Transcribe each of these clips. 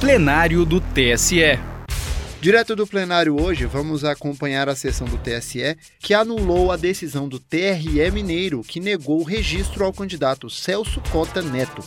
Plenário do TSE. Direto do plenário hoje, vamos acompanhar a sessão do TSE que anulou a decisão do TRE Mineiro que negou o registro ao candidato Celso Cota Neto.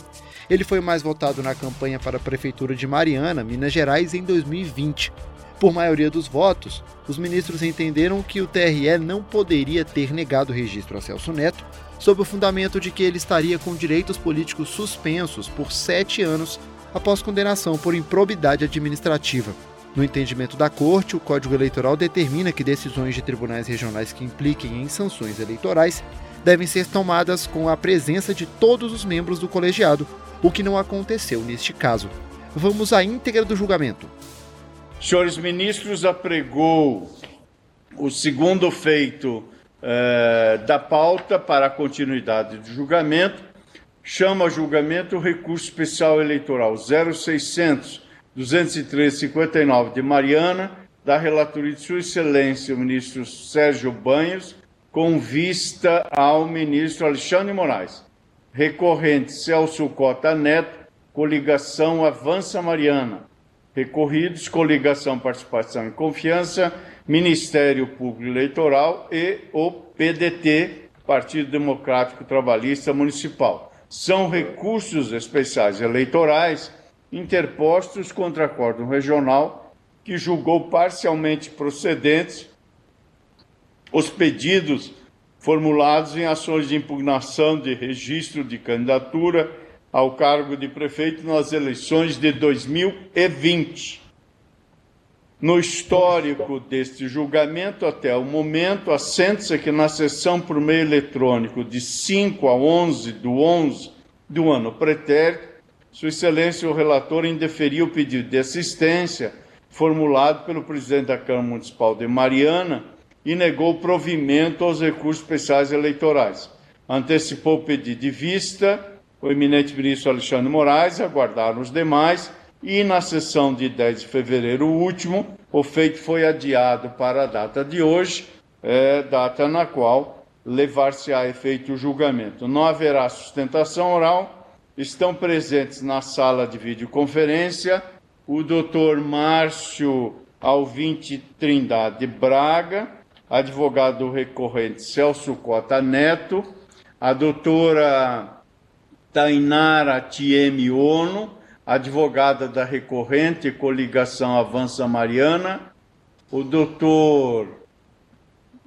Ele foi mais votado na campanha para a Prefeitura de Mariana, Minas Gerais, em 2020. Por maioria dos votos, os ministros entenderam que o TRE não poderia ter negado o registro a Celso Neto, sob o fundamento de que ele estaria com direitos políticos suspensos por sete anos após condenação por improbidade administrativa. No entendimento da Corte, o Código Eleitoral determina que decisões de tribunais regionais que impliquem em sanções eleitorais devem ser tomadas com a presença de todos os membros do colegiado, o que não aconteceu neste caso. Vamos à íntegra do julgamento. Senhores ministros, apregou o segundo feito eh, da pauta para a continuidade do julgamento. Chama a julgamento o recurso especial eleitoral 0600 203-59 de Mariana, da relatoria de Sua Excelência, o ministro Sérgio Banhos, com vista ao ministro Alexandre Moraes. Recorrente Celso Cota Neto, coligação Avança Mariana. Recorridos, coligação Participação e Confiança, Ministério Público Eleitoral e o PDT, Partido Democrático Trabalhista Municipal. São recursos especiais eleitorais interpostos contra acórdão regional que julgou parcialmente procedentes os pedidos formulados em ações de impugnação de registro de candidatura ao cargo de prefeito nas eleições de 2020. No histórico deste julgamento, até o momento, assenta-se que na sessão por meio eletrônico de 5 a 11 do 11 do ano pretérito, sua Excelência, o relator, indeferiu o pedido de assistência formulado pelo presidente da Câmara Municipal de Mariana e negou provimento aos recursos especiais eleitorais. Antecipou o pedido de vista, o eminente ministro Alexandre Moraes, aguardaram os demais e, na sessão de 10 de fevereiro último, o feito foi adiado para a data de hoje, é, data na qual levar-se a efeito o julgamento. Não haverá sustentação oral Estão presentes na sala de videoconferência o doutor Márcio Alvinte Trindade Braga, advogado recorrente Celso Cota Neto, a doutora Tainara Tieme Ono, advogada da recorrente coligação Avança Mariana, o doutor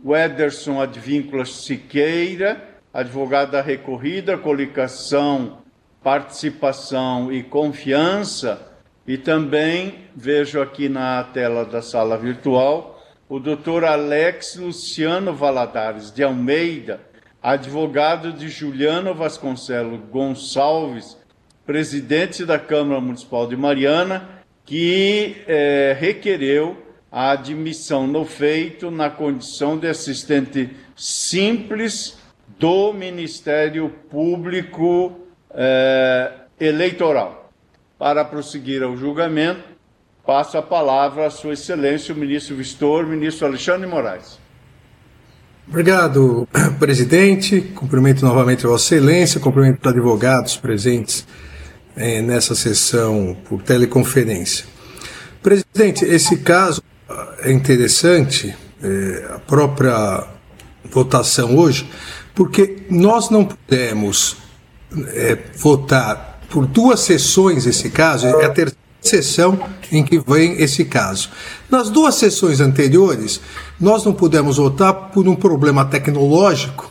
Wederson Advíncula Siqueira, advogado da recorrida coligação participação e confiança. E também vejo aqui na tela da sala virtual o doutor Alex Luciano Valadares de Almeida, advogado de Juliano Vasconcelos Gonçalves, presidente da Câmara Municipal de Mariana, que é, requereu a admissão no feito na condição de assistente simples do Ministério Público é, eleitoral. Para prosseguir ao julgamento, passo a palavra a Sua Excelência, o ministro Vistor, ministro Alexandre Moraes. Obrigado, presidente. Cumprimento novamente a Vossa Excelência, cumprimento os advogados presentes eh, nessa sessão por teleconferência. Presidente, esse caso é interessante, eh, a própria votação hoje, porque nós não pudemos é, votar por duas sessões esse caso, é a terceira sessão em que vem esse caso. Nas duas sessões anteriores, nós não pudemos votar por um problema tecnológico, é,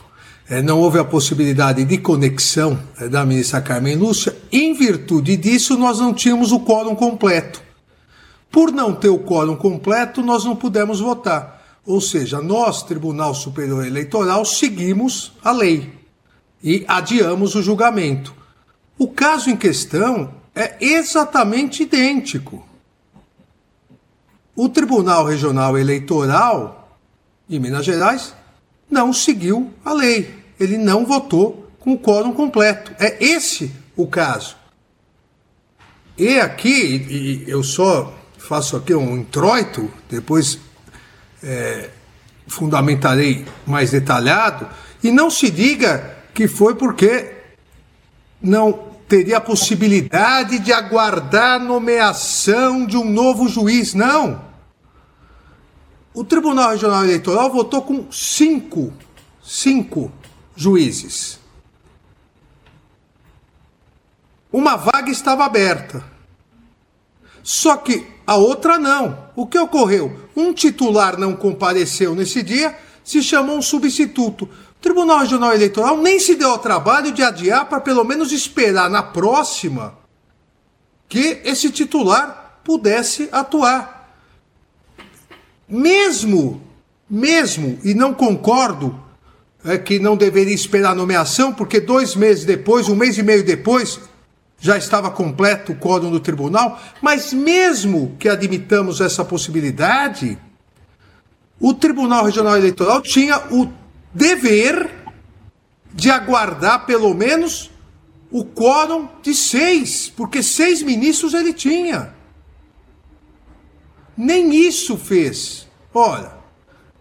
não houve a possibilidade de conexão é, da ministra Carmen Lúcia, em virtude disso, nós não tínhamos o quórum completo. Por não ter o quórum completo, nós não pudemos votar. Ou seja, nós, Tribunal Superior Eleitoral, seguimos a lei e adiamos o julgamento. O caso em questão é exatamente idêntico. O Tribunal Regional Eleitoral de Minas Gerais não seguiu a lei. Ele não votou com o quórum completo. É esse o caso. E aqui, e eu só faço aqui um introito, depois é, fundamentarei mais detalhado, e não se diga que foi porque não teria a possibilidade de aguardar nomeação de um novo juiz. Não. O Tribunal Regional Eleitoral votou com cinco, cinco juízes. Uma vaga estava aberta. Só que a outra não. O que ocorreu? Um titular não compareceu nesse dia, se chamou um substituto. O Tribunal Regional Eleitoral nem se deu ao trabalho de adiar para pelo menos esperar na próxima que esse titular pudesse atuar. Mesmo, mesmo, e não concordo é que não deveria esperar a nomeação, porque dois meses depois, um mês e meio depois, já estava completo o quórum do tribunal, mas mesmo que admitamos essa possibilidade, o Tribunal Regional Eleitoral tinha o dever de aguardar pelo menos o quórum de seis, porque seis ministros ele tinha. Nem isso fez. Ora,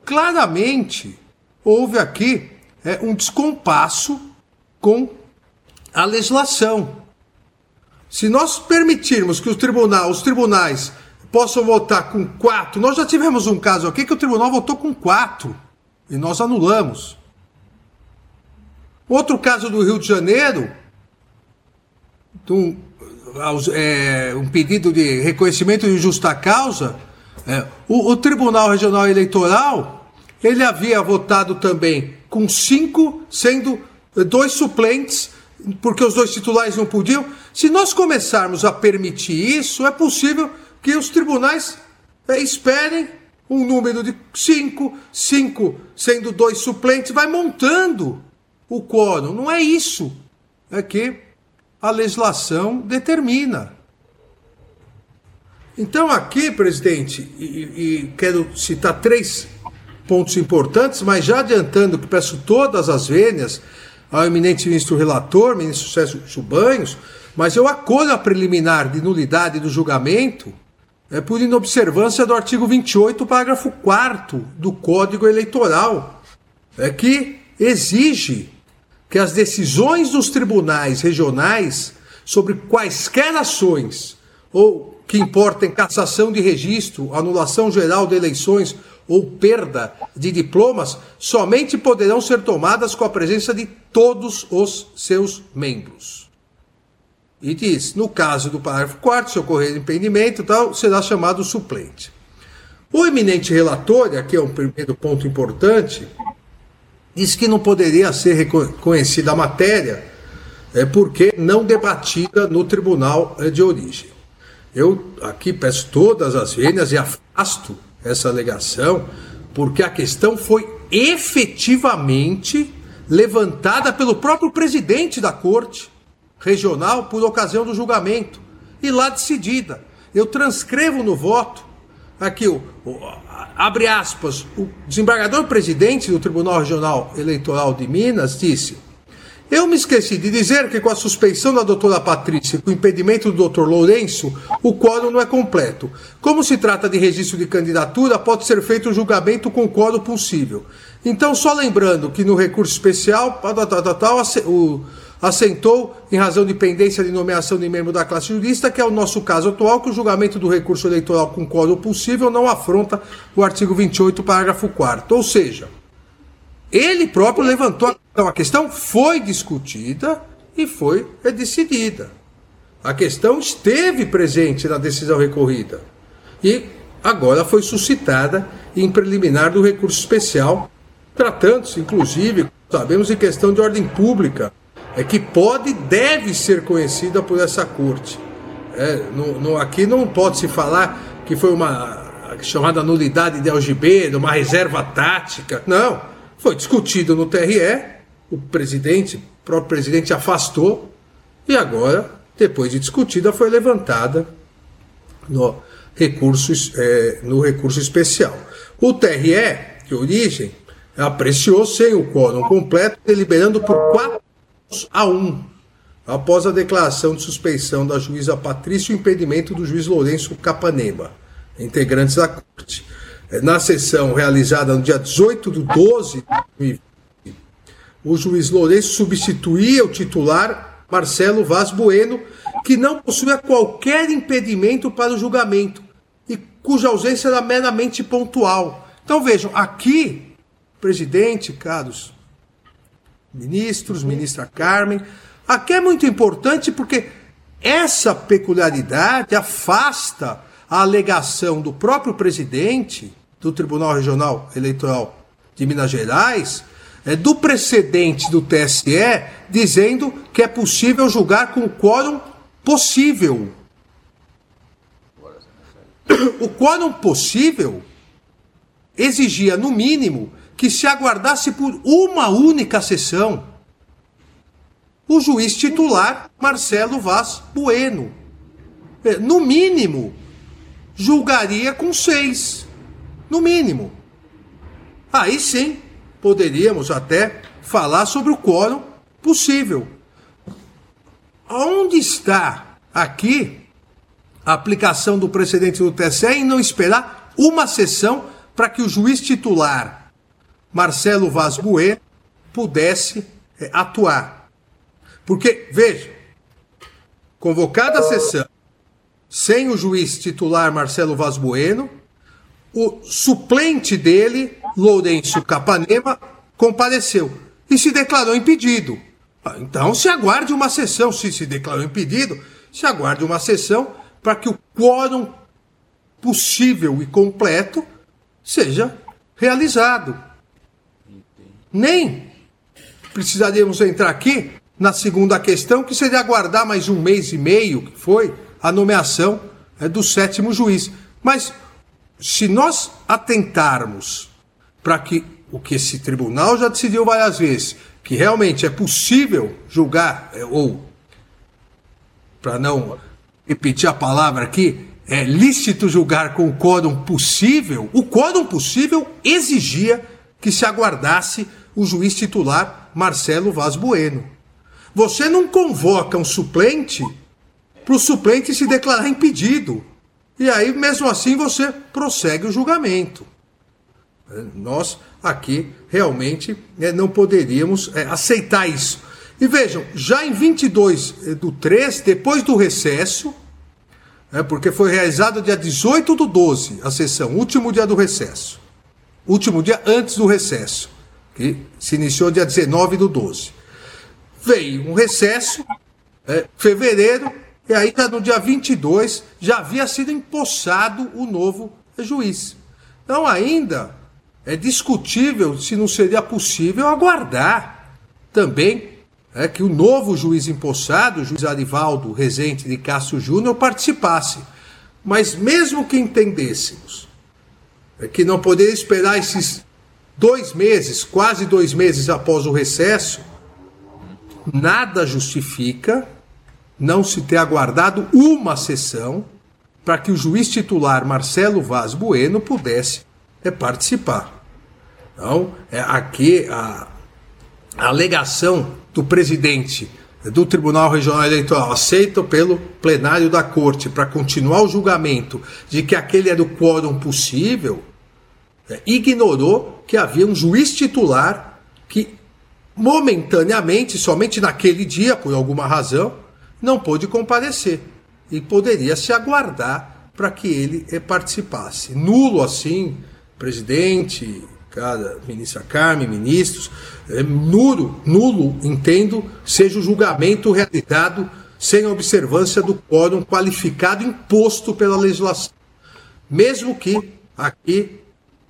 claramente houve aqui é, um descompasso com a legislação. Se nós permitirmos que o tribunal, os tribunais possam votar com quatro, nós já tivemos um caso aqui que o tribunal votou com quatro e nós anulamos. Outro caso do Rio de Janeiro, é, um pedido de reconhecimento de justa causa, é, o, o Tribunal Regional Eleitoral ele havia votado também com cinco, sendo dois suplentes porque os dois titulares não podiam. Se nós começarmos a permitir isso, é possível que os tribunais é, esperem um número de cinco, cinco sendo dois suplentes, vai montando o quórum. Não é isso é que a legislação determina. Então, aqui, presidente, e, e quero citar três pontos importantes, mas já adiantando que peço todas as vênias ao eminente ministro relator, ministro Sérgio Chubanhos, mas eu acolho a preliminar de nulidade do julgamento é, por inobservância do artigo 28, parágrafo 4 do Código Eleitoral, é, que exige que as decisões dos tribunais regionais sobre quaisquer ações ou que importem cassação de registro, anulação geral de eleições ou perda de diplomas somente poderão ser tomadas com a presença de todos os seus membros. E diz, no caso do parágrafo 4 se ocorrer impedimento, tal, será chamado suplente. O eminente relator, aqui é um primeiro ponto importante, diz que não poderia ser reconhecida a matéria é, porque não debatida no tribunal é, de origem. Eu aqui peço todas as vênias e afasto essa alegação, porque a questão foi efetivamente levantada pelo próprio presidente da corte regional por ocasião do julgamento e lá decidida. Eu transcrevo no voto aqui o, o abre aspas, o desembargador presidente do Tribunal Regional Eleitoral de Minas disse: eu me esqueci de dizer que com a suspeição da doutora Patrícia e com o impedimento do doutor Lourenço, o quórum não é completo. Como se trata de registro de candidatura, pode ser feito o um julgamento com o quórum possível. Então, só lembrando que no recurso especial, o assentou, em razão de pendência de nomeação de membro da classe jurista, que é o nosso caso atual, que o julgamento do recurso eleitoral com quórum possível não afronta o artigo 28, parágrafo 4 Ou seja, ele próprio levantou a então a questão foi discutida e foi decidida. A questão esteve presente na decisão recorrida e agora foi suscitada em preliminar do recurso especial, tratando-se, inclusive, sabemos, de questão de ordem pública, é que pode e deve ser conhecida por essa corte. É, no, no, aqui não pode se falar que foi uma chamada nulidade de algibeira, uma reserva tática. Não. Foi discutido no TRE o presidente, o próprio presidente afastou e agora, depois de discutida, foi levantada no recurso, é, no recurso especial. O TRE, de origem, apreciou sem o quórum completo, deliberando por 4 a 1, após a declaração de suspeição da juíza Patrícia e o impedimento do juiz Lourenço Capanema, integrantes da corte. Na sessão realizada no dia 18 de 12 de 2020, o juiz Lourenço substituía o titular Marcelo Vaz Bueno, que não possuía qualquer impedimento para o julgamento e cuja ausência era meramente pontual. Então vejam, aqui, presidente, caros ministros, ministra Carmen, aqui é muito importante porque essa peculiaridade afasta a alegação do próprio presidente do Tribunal Regional Eleitoral de Minas Gerais do precedente do TSE dizendo que é possível julgar com o quórum possível. O quórum possível exigia, no mínimo, que se aguardasse por uma única sessão o juiz titular Marcelo Vaz Bueno. É, no mínimo, julgaria com seis. No mínimo. Aí sim, poderíamos até falar sobre o quórum possível. Onde está aqui a aplicação do precedente do TSE em não esperar uma sessão para que o juiz titular Marcelo Vaz Bueno pudesse é, atuar? Porque, veja, convocada a sessão sem o juiz titular Marcelo Vaz Bueno, o suplente dele, Lourenço Capanema, compareceu e se declarou impedido. Ah, então se aguarde uma sessão, se se declarou impedido, se aguarde uma sessão para que o quórum possível e completo seja realizado. Nem precisaríamos entrar aqui na segunda questão, que seria aguardar mais um mês e meio, que foi a nomeação é, do sétimo juiz. Mas se nós atentarmos para que o que esse tribunal já decidiu várias vezes, que realmente é possível julgar, é, ou, para não repetir a palavra aqui, é lícito julgar com o quórum possível, o quórum possível exigia que se aguardasse o juiz titular Marcelo Vaz Bueno. Você não convoca um suplente para o suplente se declarar impedido. E aí, mesmo assim, você prossegue o julgamento. É, nós aqui realmente é, não poderíamos é, aceitar isso. E vejam, já em 22 do 3, depois do recesso, é, porque foi realizado dia 18 do 12 a sessão, último dia do recesso. Último dia antes do recesso, que se iniciou dia 19 do 12. Veio um recesso, é, fevereiro, e aí, tá no dia 22, já havia sido empossado o novo juiz. Então, ainda é discutível se não seria possível aguardar também é, que o novo juiz empossado, o juiz Arivaldo Rezende de Castro Júnior, participasse. Mas mesmo que entendêssemos é, que não poderia esperar esses dois meses, quase dois meses após o recesso, nada justifica não se ter aguardado uma sessão para que o juiz titular Marcelo Vaz Bueno pudesse é, participar. Então, é, aqui a, a alegação do presidente do Tribunal Regional Eleitoral, aceita pelo plenário da Corte para continuar o julgamento de que aquele era o quórum possível, é, ignorou que havia um juiz titular que, momentaneamente, somente naquele dia, por alguma razão, não pôde comparecer e poderia se aguardar para que ele participasse. Nulo assim, presidente, cada ministra Carmen, ministros, é, nulo, nulo, entendo, seja o julgamento realizado sem a observância do quórum qualificado imposto pela legislação. Mesmo que aqui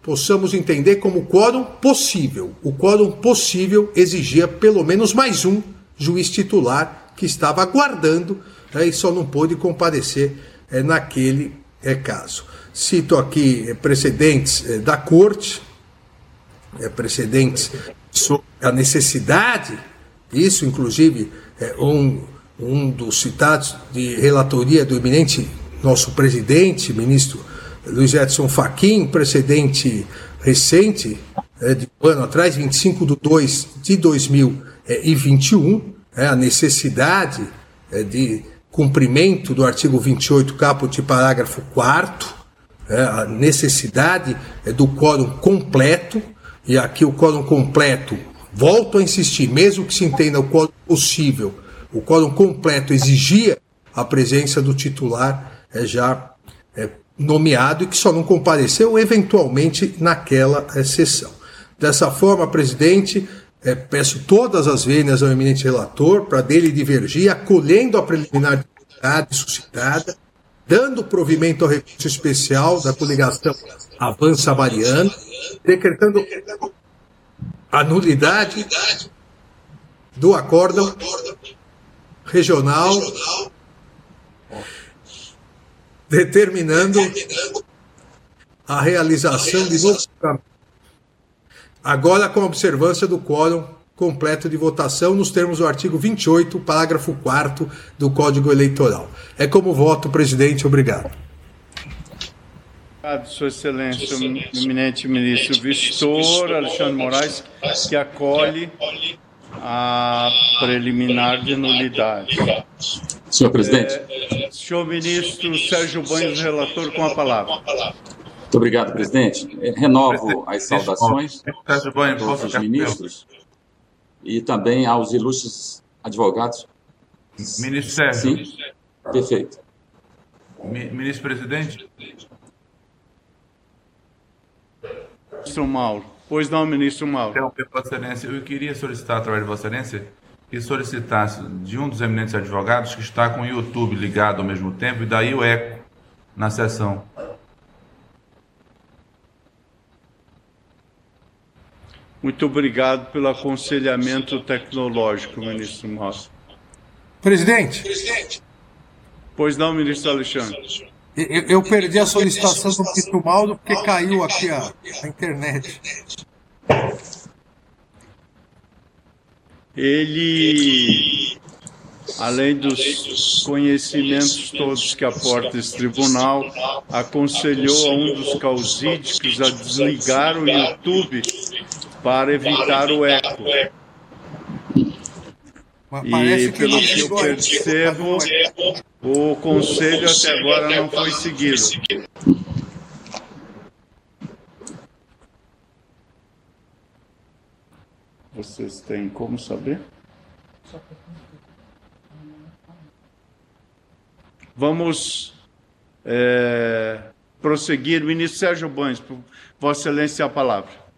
possamos entender como quórum possível. O quórum possível exigia pelo menos mais um juiz titular que estava aguardando né, e só não pôde comparecer é, naquele é, caso. Cito aqui é, precedentes é, da Corte, é, precedentes sobre a necessidade, isso inclusive é um, um dos citados de relatoria do eminente nosso presidente, ministro Luiz Edson Fachin, precedente recente, é, de um ano atrás, 25 de 2 de 2021, é, a necessidade de cumprimento do artigo 28, caput, parágrafo 4 é, a necessidade é, do quórum completo, e aqui o quórum completo, volto a insistir, mesmo que se entenda o quórum possível, o quórum completo exigia a presença do titular é, já é, nomeado e que só não compareceu eventualmente naquela é, sessão. Dessa forma, presidente, é, peço todas as vênias ao eminente relator para dele divergir, acolhendo a preliminar suscitada, dando provimento ao recurso especial da coligação Avança Mariana, decretando a nulidade do acórdão regional, determinando a realização de novos agora com a observância do quórum completo de votação nos termos do artigo 28, parágrafo 4 do Código Eleitoral. É como voto, presidente. Obrigado. Obrigado, Sua Excelência, o eminente ministro Vistor Alexandre Moraes, que acolhe a preliminar de nulidade. Senhor presidente. É, senhor ministro Sérgio Banhos, relator, com a palavra. Muito obrigado, presidente. Renovo as saudações a todos os ministros e também aos ilustres advogados. Ministro Sérgio. Sim, perfeito. Ministro presidente. Ministro Mauro. Pois não, ministro Mauro. Então, Vossa Excelência, eu queria solicitar, através de Vossa Excelência, que solicitasse de um dos eminentes advogados que está com o YouTube ligado ao mesmo tempo, e daí o eco na sessão. Muito obrigado pelo aconselhamento tecnológico, ministro Mauro. Presidente. Pois não, ministro Alexandre. Eu, eu perdi a solicitação do Pito Mauro porque caiu aqui a, a internet. Ele, além dos conhecimentos todos que aporta esse tribunal, aconselhou a um dos causídicos a desligar o YouTube para evitar o eco. E pelo que eu percebo, o conselho até agora não foi seguido. Vocês têm como saber? Vamos é, prosseguir. Ministro Sérgio por Vossa Excelência, a palavra.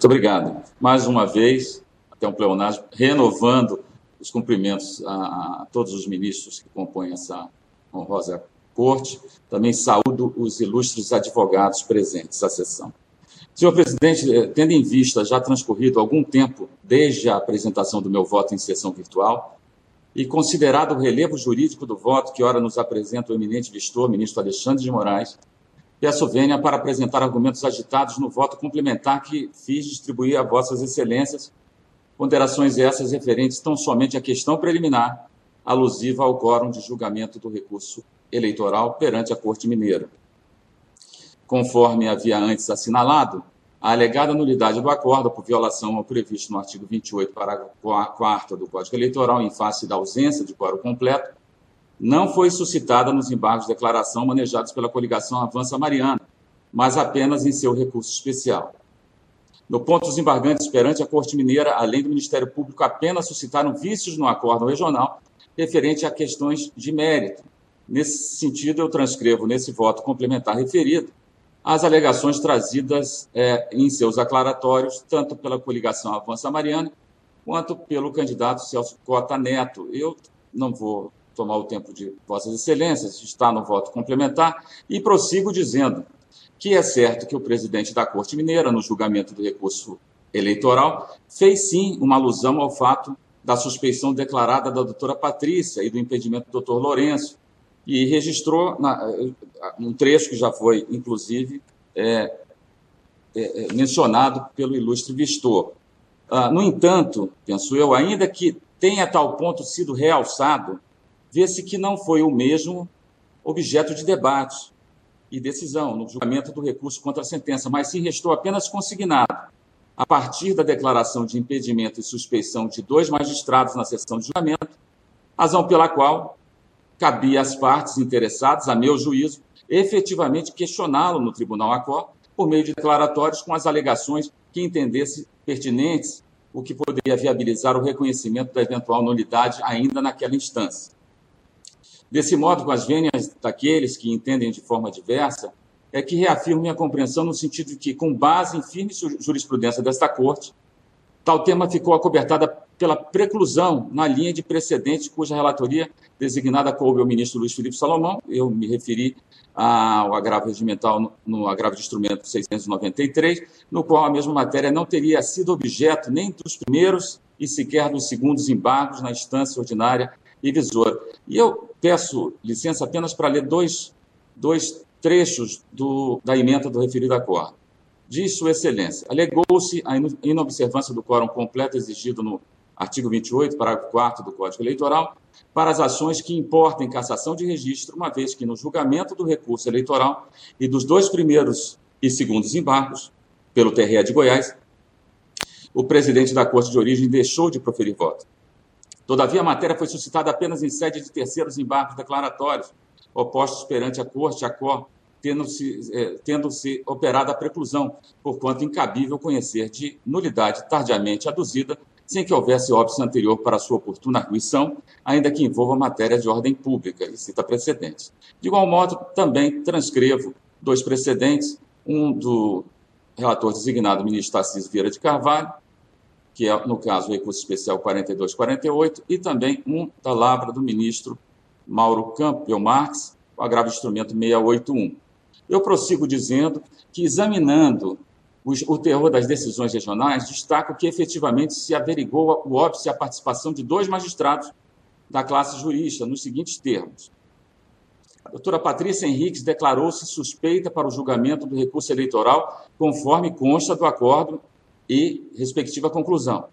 Muito obrigado. Mais uma vez, até um pleonasmo, renovando os cumprimentos a, a, todos os ministros que compõem essa honrosa corte. Também saúdo os ilustres advogados presentes à sessão. Senhor presidente, eh, tendo em vista já transcorrido algum tempo desde a apresentação do meu voto em sessão virtual, e considerado o relevo jurídico do voto que ora nos apresenta o eminente vistor, ministro Alexandre de Moraes, peço vênia para apresentar argumentos agitados no voto complementar que fiz distribuir a vossas excelências, ponderações essas referentes tão somente à questão preliminar, alusiva ao quórum de julgamento do recurso eleitoral perante a Corte Mineira. Conforme havia antes assinalado, a alegada nulidade do acordo por violação ao previsto no artigo 28, parágrafo 4 do Código Eleitoral, em face da ausência de quórum completo, não foi suscitada nos embargos de declaração manejados pela coligação Avança Mariana, mas apenas em seu recurso especial. No ponto, os embargantes perante a Corte Mineira, além do Ministério Público, apenas suscitaram vícios no acordo regional referente a questões de mérito. Nesse sentido, eu transcrevo nesse voto complementar referido as alegações trazidas é, em seus aclaratórios, tanto pela coligação Avança Mariana, quanto pelo candidato Celso Cota Neto. Eu não vou tomar o tempo de Vossas Excelências, está no voto complementar, e prossigo dizendo que é certo que o presidente da Corte Mineira, no julgamento do recurso eleitoral, fez sim uma alusão ao fato da suspeição declarada da doutora Patrícia e do impedimento do doutor Lourenço, e registrou na, um trecho que já foi, inclusive, é, é, mencionado pelo ilustre Vistor. Ah, no entanto, penso eu, ainda que tenha tal ponto sido realçado, vê-se que não foi o mesmo objeto de debate e decisão no julgamento do recurso contra a sentença, mas sim restou apenas consignado, a partir da declaração de impedimento e suspeição de dois magistrados na sessão de julgamento, razão pela qual cabia às partes interessadas, a meu juízo, efetivamente questioná-lo no Tribunal Acor por meio de declaratórios com as alegações que entendesse pertinentes o que poderia viabilizar o reconhecimento da eventual nulidade ainda naquela instância. Desse modo, com as vênias daqueles que entendem de forma diversa, é que reafirmo minha compreensão no sentido de que, com base em firme jurisprudência desta Corte, tal tema ficou acobertada pela preclusão na linha de precedente cuja relatoria designada coube ao ministro Luiz Felipe Salomão. Eu me referi ao agravo regimental no, no agravo de instrumento 693, no qual a mesma matéria não teria sido objeto nem dos primeiros e sequer dos segundos embargos na instância ordinária e visora. E eu peço licença apenas para ler dois, dois trechos do, da emenda do referido acordo. Diz Sua Excelência, alegou-se a inobservância do quórum completo exigido no artigo 28, parágrafo 4 do Código Eleitoral, para as ações que importem cassação de registro, uma vez que no julgamento do recurso eleitoral e dos dois primeiros e segundos embargos, pelo TRE de Goiás, o presidente da Corte de Origem deixou de proferir voto. Todavia, a matéria foi suscitada apenas em sede de terceiros embargos declaratórios, opostos perante a Corte, a COR, tendo-se eh, tendo -se operado a preclusão, porquanto incabível conhecer de nulidade tardiamente aduzida, sem que houvesse óbice anterior para sua oportuna arguição, ainda que envolva matéria de ordem pública, e cita precedentes. De igual modo, também transcrevo dois precedentes, um do relator designado ministro Assis Vieira de Carvalho, que é, no caso, o recurso especial 4248, e também um da Lavra do ministro Mauro Campbell Marques, o agravo instrumento 681. Eu prossigo dizendo que, examinando o terror das decisões regionais, destaco que efetivamente se averigou o óbice a participação de dois magistrados da classe jurista, nos seguintes termos. A doutora Patrícia Henriques declarou-se suspeita para o julgamento do recurso eleitoral, conforme consta do acordo e respectiva conclusão.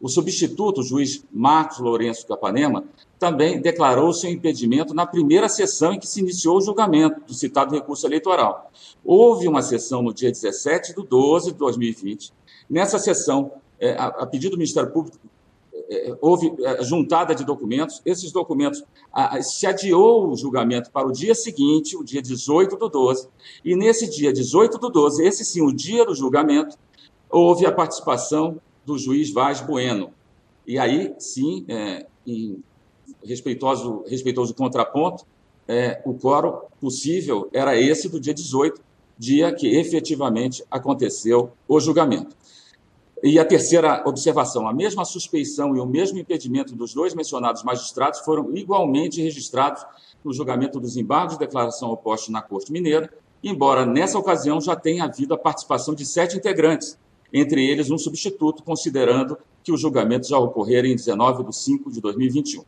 O substituto, o juiz Marcos Lourenço Capanema, também declarou seu impedimento na primeira sessão em que se iniciou o julgamento do citado recurso eleitoral. Houve uma sessão no dia 17 de 12 de 2020. Nessa sessão, é, a, pedido do Ministério Público, é, houve é, juntada de documentos. Esses documentos se adiou o julgamento para o dia seguinte, o dia 18 do 12, e nesse dia 18 do 12, esse sim, o dia do julgamento, houve a participação do juiz Vaz Bueno. E aí, sim, é, em respeitoso, respeitoso contraponto, é, o quórum possível era esse do dia 18, dia que efetivamente aconteceu o julgamento. E a terceira observação: a mesma suspeição e o mesmo impedimento dos dois mencionados magistrados foram igualmente registrados no julgamento dos embargos de declaração opostos na Corte Mineira, embora nessa ocasião já tenha havido a participação de sete integrantes, entre eles um substituto, considerando que o julgamento já ocorrera em 19 de 5 de 2021.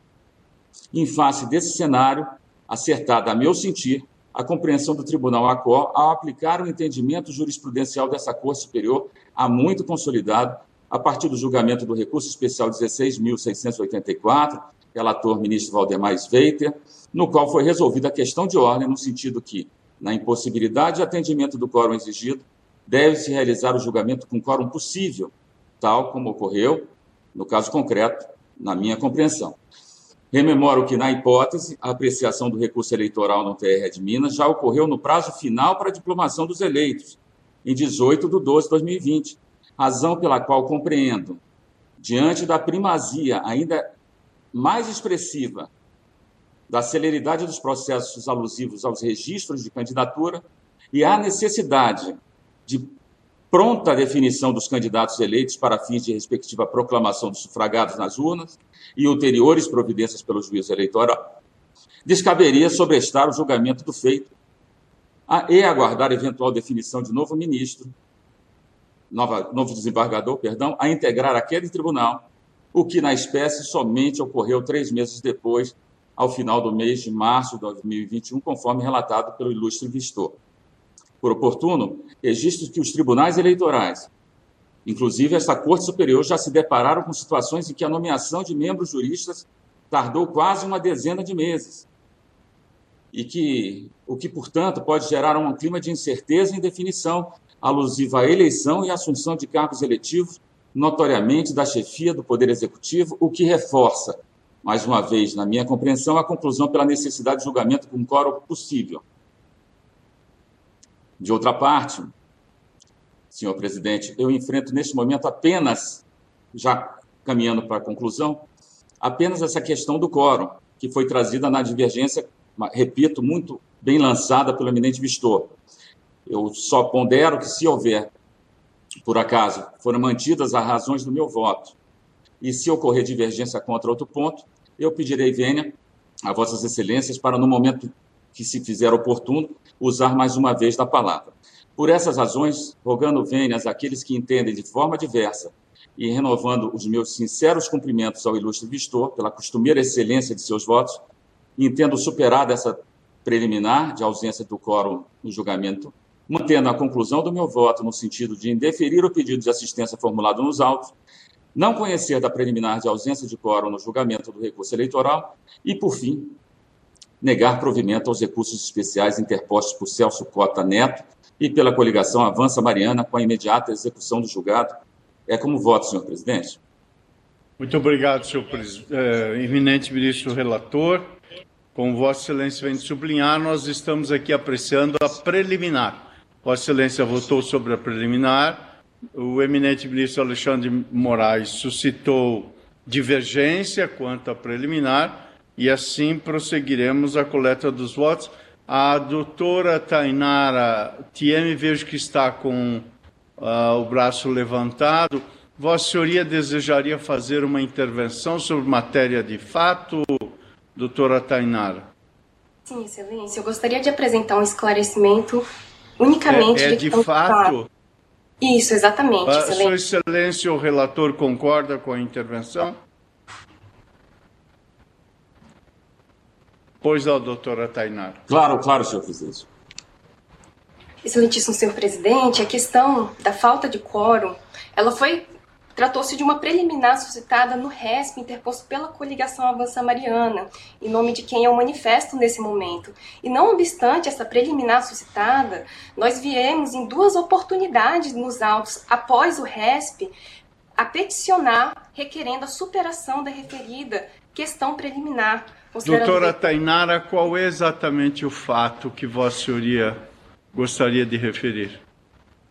Em face desse cenário, acertada a meu sentir, a compreensão do Tribunal ACOR ao aplicar o entendimento jurisprudencial dessa Corte Superior, há muito consolidado, a partir do julgamento do recurso especial 16.684, relator ministro Valdemar Sveiter, no qual foi resolvida a questão de ordem no sentido que, na impossibilidade de atendimento do quórum exigido, deve-se realizar o julgamento com quórum possível, tal como ocorreu, no caso concreto, na minha compreensão. Rememoro que, na hipótese, a apreciação do recurso eleitoral no TR de Minas já ocorreu no prazo final para a diplomação dos eleitos, em 18 de 12 de 2020, razão pela qual compreendo, diante da primazia ainda mais expressiva da celeridade dos processos alusivos aos registros de candidatura e a necessidade de pronta definição dos candidatos eleitos para fins de respectiva proclamação dos sufragados nas urnas e ulteriores providências pelo juiz eleitoral, descaberia sobrestar o julgamento do feito e aguardar eventual definição de novo ministro, nova, novo desembargador, perdão, a integrar aquele tribunal, o que na espécie somente ocorreu três meses depois, ao final do mês de março de 2021, conforme relatado pelo ilustre Vistor por oportuno, registro que os tribunais eleitorais, inclusive esta Corte Superior, já se depararam com situações em que a nomeação de membros juristas tardou quase uma dezena de meses. E que, o que, portanto, pode gerar um clima de incerteza e indefinição alusiva à eleição e assunção de cargos eletivos, notoriamente da chefia do Poder Executivo, o que reforça, mais uma vez, na minha compreensão, a conclusão pela necessidade de julgamento com quórum possível. De outra parte, senhor presidente, eu enfrento neste momento apenas já caminhando para a conclusão, apenas essa questão do quórum, que foi trazida na divergência, repito, muito bem lançada pelo eminente Vistor. Eu só pondero que, se houver, por acaso, foram mantidas as razões do meu voto, e se ocorrer divergência contra outro ponto, eu pedirei vênia a Vossas Excelências para, no momento que se fizer oportuno, usar mais uma vez da palavra. Por essas razões, rogando vênias àqueles que entendem de forma diversa e renovando os meus sinceros cumprimentos ao ilustre Vistor pela costumeira excelência de seus votos, entendo superada essa preliminar de ausência do quórum no julgamento, mantendo a conclusão do meu voto no sentido de indeferir o pedido de assistência formulado nos autos, não conhecer da preliminar de ausência de quórum no julgamento do recurso eleitoral e, por fim, negar provimento aos recursos especiais interpostos por Celso Cota Neto e pela coligação Avança Mariana com a imediata execução do julgado. É como voto, senhor presidente. Muito obrigado, senhor eh, eminente ministro relator. Como Vossa Excelência vem de sublinhar, nós estamos aqui apreciando a preliminar. Vossa Excelência votou sobre a preliminar. O eminente ministro Alexandre Moraes suscitou divergência quanto à preliminar e assim prosseguiremos a coleta dos votos. A doutora Tainara Tieme, vejo que está com uh, o braço levantado. Vossa Senhoria desejaria fazer uma intervenção sobre matéria de fato? doutora Tainara. Sim, Excelência, eu gostaria de apresentar um esclarecimento unicamente... É, é de fato? Isso, exatamente, a, Excelência. Sua Excelência, o relator concorda com a intervenção? Pois não, doutora Tainara. Claro, claro, senhor presidente. Excelentíssimo senhor presidente, a questão da falta de quórum, ela foi Tratou-se de uma preliminar suscitada no RESP interposto pela coligação Avança Mariana, em nome de quem eu manifesto nesse momento. E não obstante essa preliminar suscitada, nós viemos em duas oportunidades nos autos após o RESP a peticionar requerendo a superação da referida questão preliminar. Doutora Tainara, qual é exatamente o fato que Vossa Senhoria gostaria de referir?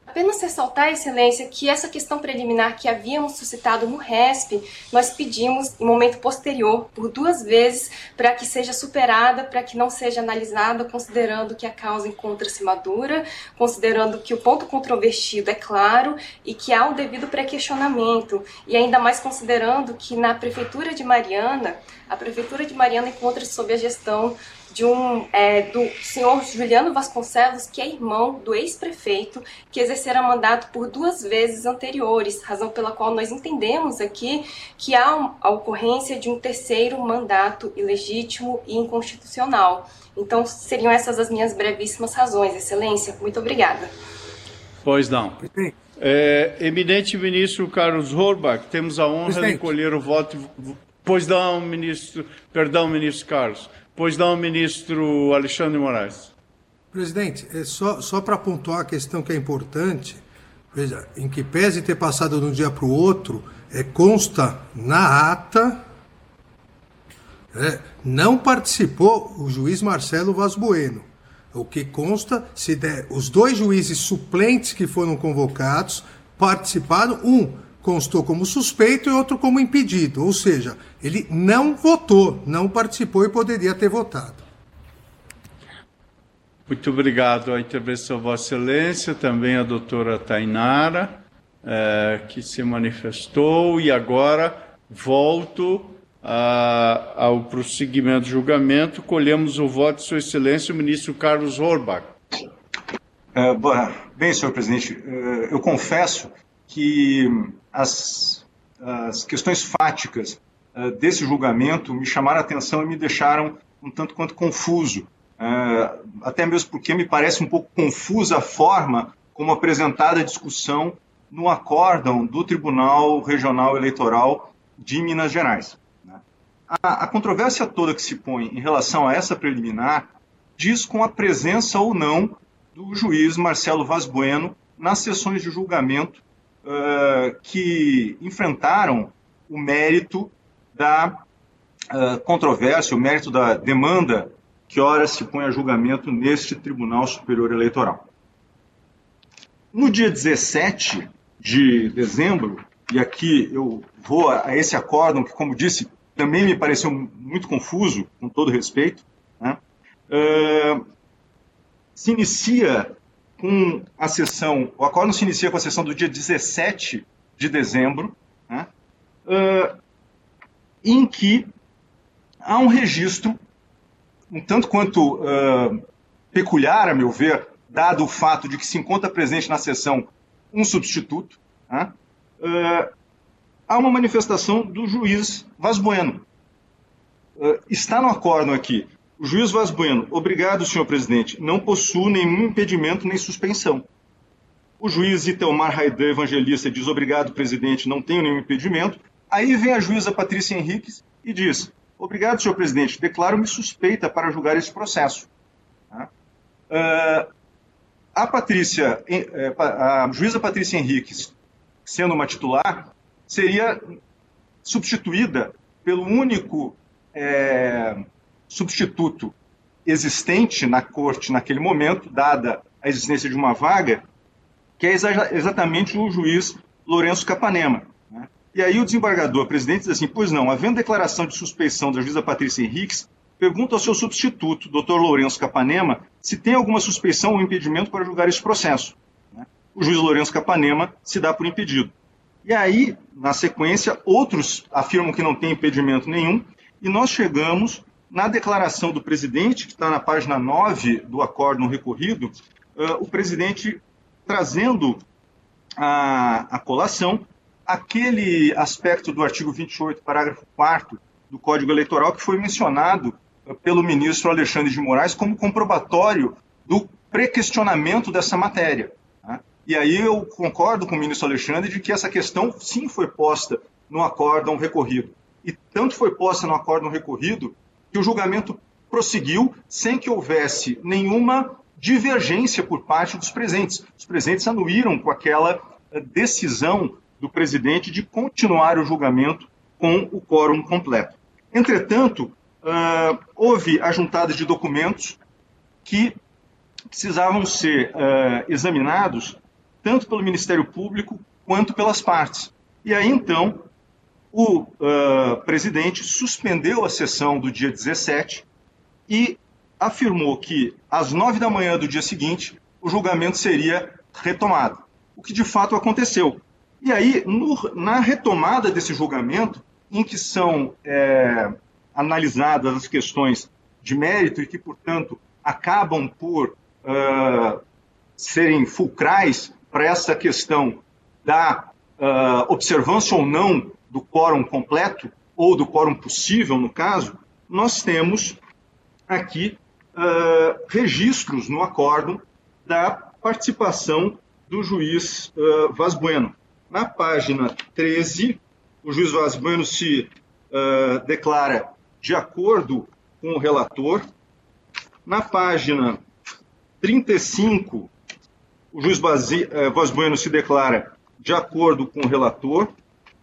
Apenas ressaltar, Excelência, que essa questão preliminar que havíamos suscitado no RESP, nós pedimos, em momento posterior, por duas vezes, para que seja superada, para que não seja analisada, considerando que a causa encontra-se madura, considerando que o ponto controvertido é claro e que há o devido pré-questionamento, e ainda mais considerando que na Prefeitura de Mariana, a Prefeitura de Mariana encontra-se sob a gestão de um é, do senhor Juliano Vasconcelos, que é irmão do ex-prefeito, que exercera mandato por duas vezes anteriores, razão pela qual nós entendemos aqui que há a ocorrência de um terceiro mandato ilegítimo e inconstitucional. Então, seriam essas as minhas brevíssimas razões, Excelência. Muito obrigada. Pois não. É, eminente ministro Carlos Horbach, temos a honra Presidente. de colher o voto. Pois não, ministro. Perdão, ministro Carlos. Pois não, ministro Alexandre Moraes. Presidente, é só, só para pontuar a questão que é importante, veja, em que pese ter passado de um dia para o outro, é, consta na ata, é, não participou o juiz Marcelo Vaz Bueno. O que consta, se der, os dois juízes suplentes que foram convocados participaram, um constou como suspeito e outro como impedido, ou seja, ele não votou, não participou e poderia ter votado. Muito obrigado à intervenção, Vossa Excelência, também a doutora Tainara, é, que se manifestou, e agora volto a, ao prosseguimento do julgamento. Colhemos o voto de Sua Excelência, o ministro Carlos Horbach. É, bem, senhor presidente, é, eu confesso que as, as questões fáticas uh, desse julgamento me chamaram a atenção e me deixaram um tanto quanto confuso. Uh, até mesmo porque me parece um pouco confusa a forma como apresentada a discussão no acórdão do Tribunal Regional Eleitoral de Minas Gerais. Né? A, a controvérsia toda que se põe em relação a essa preliminar diz com a presença ou não do juiz Marcelo Vaz Bueno nas sessões de julgamento uh, que enfrentaram o mérito da uh, controvérsia, o mérito da demanda que ora se põe a julgamento neste Tribunal Superior Eleitoral. No dia 17 de dezembro, e aqui eu vou a esse acórdão que, como disse, também me pareceu muito confuso, com todo respeito, né? uh, se inicia com a sessão, o acórdão se inicia com a sessão do dia 17 de dezembro, né? uh, em que há um registro, um tanto quanto uh, peculiar, a meu ver, dado o fato de que se encontra presente na sessão um substituto, né? uh, há uma manifestação do juiz Vaz Bueno. Uh, está no acórdão aqui. O juiz Vaz Bueno, obrigado, senhor presidente, não possuo nenhum impedimento nem suspensão. O juiz Itelmar Raidan Evangelista diz, obrigado, presidente, não tenho nenhum impedimento. Aí vem a juíza Patrícia Henriques e diz, obrigado, senhor presidente, declaro-me suspeita para julgar esse processo. Uh, a Patrícia, eh, a juíza Patrícia Henriques, sendo uma titular, seria substituída pelo único é, substituto existente na corte naquele momento, dada a existência de uma vaga, que é exatamente o juiz Lourenço Capanema. Né? E aí o desembargador, presidente, diz assim, pois não, havendo declaração de suspeição da juíza Patrícia Henriques, pergunta ao seu substituto, doutor Lourenço Capanema, se tem alguma suspeição ou impedimento para julgar esse processo. Né? O juiz Lourenço Capanema se dá por impedido. E aí, na sequência, outros afirmam que não tem impedimento nenhum, e nós chegamos na declaração do presidente, que está na página 9 do acórdão recorrido, o presidente trazendo a, a colação aquele aspecto do artigo 28, parágrafo 4 do Código Eleitoral que foi mencionado pelo ministro Alexandre de Moraes como comprobatório do pré-questionamento dessa matéria. Né? E aí eu concordo com o ministro Alexandre de que essa questão sim foi posta no acórdão recorrido. E tanto foi posta no acórdão recorrido que o julgamento prosseguiu sem que houvesse nenhuma divergência por parte dos presentes. Os presentes anuíram com aquela eh, decisão do presidente de continuar o julgamento com o quórum completo. Entretanto, uh, houve a juntada de documentos que precisavam ser uh, examinados tanto pelo Ministério Público quanto pelas partes. E aí, então, o uh, presidente suspendeu a sessão do dia 17 e afirmou que, às nove da manhã do dia seguinte, o julgamento seria retomado, o que de fato aconteceu. E aí, no, na retomada desse julgamento, em que são é, analisadas as questões de mérito e que, portanto, acabam por uh, serem fulcrais para essa questão da uh, observância ou não do quórum completo, ou do quórum possível, no caso, nós temos aqui uh, registros no acórdão da participação do juiz uh, Vaz Bueno. Na página 13, o juiz Vaz Bueno se uh, declara de acordo com o relator. Na página 35, o juiz uh, Vaz Bueno se declara de acordo com o relator.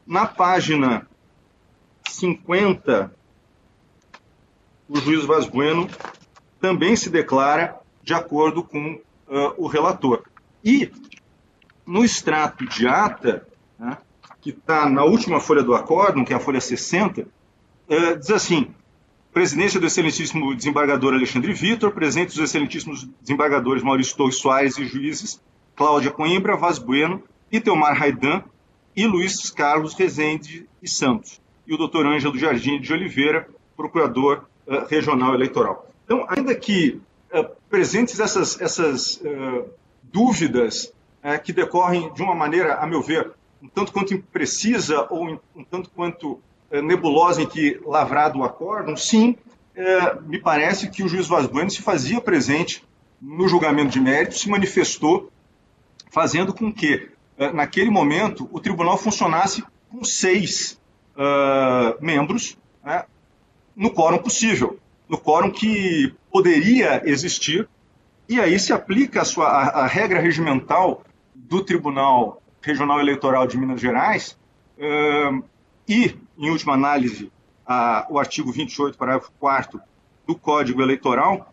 Na página 50, o juiz Vaz Bueno também se declara de acordo com uh, o relator. E no extrato de ata, né, que está na última folha do acórdão, que é a folha 60, uh, diz assim: presidência do excelentíssimo desembargador Alexandre Vitor, presentes os excelentíssimos desembargadores Maurício Torres Soares e juízes Cláudia Coimbra, Vaz Bueno, Itelmar Raidan e Luiz Carlos Rezende e Santos, e o doutor Ângelo Jardim de Oliveira, procurador uh, regional eleitoral. Então, ainda que uh, presentes essas, essas uh, dúvidas que decorrem de uma maneira, a meu ver, um tanto quanto imprecisa ou um tanto quanto nebulosa em que lavrado o acórdão, sim, me parece que o juiz Vaz se fazia presente no julgamento de mérito, se manifestou, fazendo com que, naquele momento, o tribunal funcionasse com seis uh, membros né, no quórum possível no quórum que poderia existir, e aí se aplica a, sua, a, a regra regimental do Tribunal Regional Eleitoral de Minas Gerais, uh, e, em última análise, a, o artigo 28, parágrafo 4 do Código Eleitoral,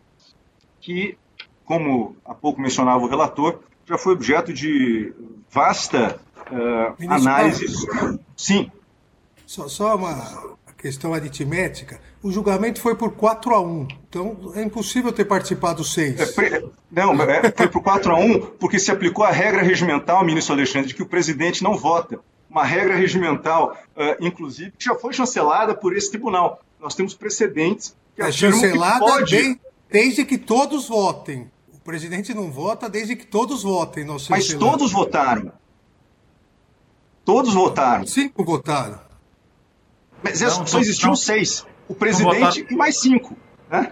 que, como há pouco mencionava o relator, já foi objeto de vasta uh, análises. Sim. Só, só uma questão aritmética. O julgamento foi por 4 a 1 então é impossível ter participado seis. É, não, é, foi por 4 a 1 porque se aplicou a regra regimental, ministro Alexandre, de que o presidente não vota. Uma regra regimental, uh, inclusive, que já foi chancelada por esse tribunal. Nós temos precedentes que é chancelada que pode... desde que todos votem. O presidente não vota desde que todos votem. Mas todos votaram. Todos votaram. Cinco votaram. Mas não, só existiam não, seis. O presidente e mais cinco. Né?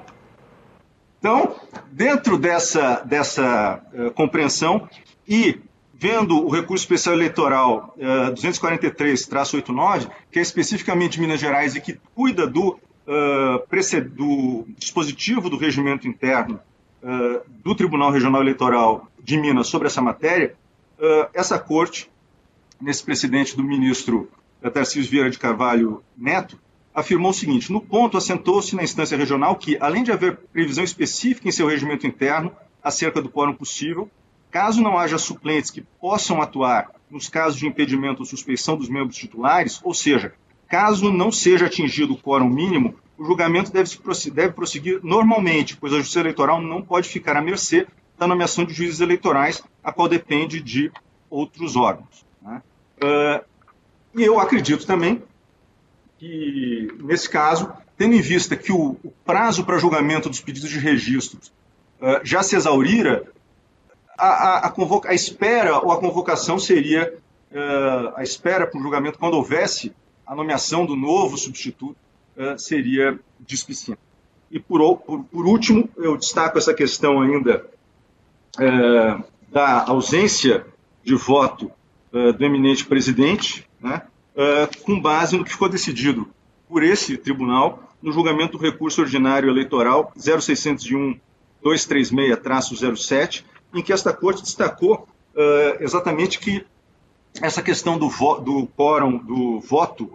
Então, dentro dessa, dessa uh, compreensão e vendo o recurso especial eleitoral uh, eh, 243-89, que é especificamente de Minas Gerais e que cuida do, uh, do dispositivo do regimento interno uh, do Tribunal Regional Eleitoral de Minas sobre essa matéria, essa corte, nesse precedente do ministro Tarcísio Vieira de Carvalho Neto, afirmou o seguinte: no ponto, assentou-se na instância regional que, além de haver previsão específica em seu regimento interno acerca do quórum possível, caso não haja suplentes que possam atuar nos casos de impedimento ou suspeição dos membros titulares, ou seja, caso não seja atingido o quórum mínimo, o julgamento deve, deve prosseguir normalmente, pois a Justiça Eleitoral não pode ficar à mercê da nomeação de juízes eleitorais, a qual depende de outros órgãos. Né? Uh, e eu acredito também que, nesse caso, tendo em vista que o, o prazo para julgamento dos pedidos de registros uh, já se exaurira, a, a, a, a, espera ou a convocação seria uh, a espera para o julgamento quando houvesse a nomeação do novo substituto seria displicente. E por, por, por, último, eu destaco essa questão ainda da ausência de voto do eminente presidente, né, com base no que ficou decidido por esse tribunal no julgamento do recurso ordinário eleitoral 0601-236-07, em que esta corte destacou exatamente que essa questão do, do quórum do voto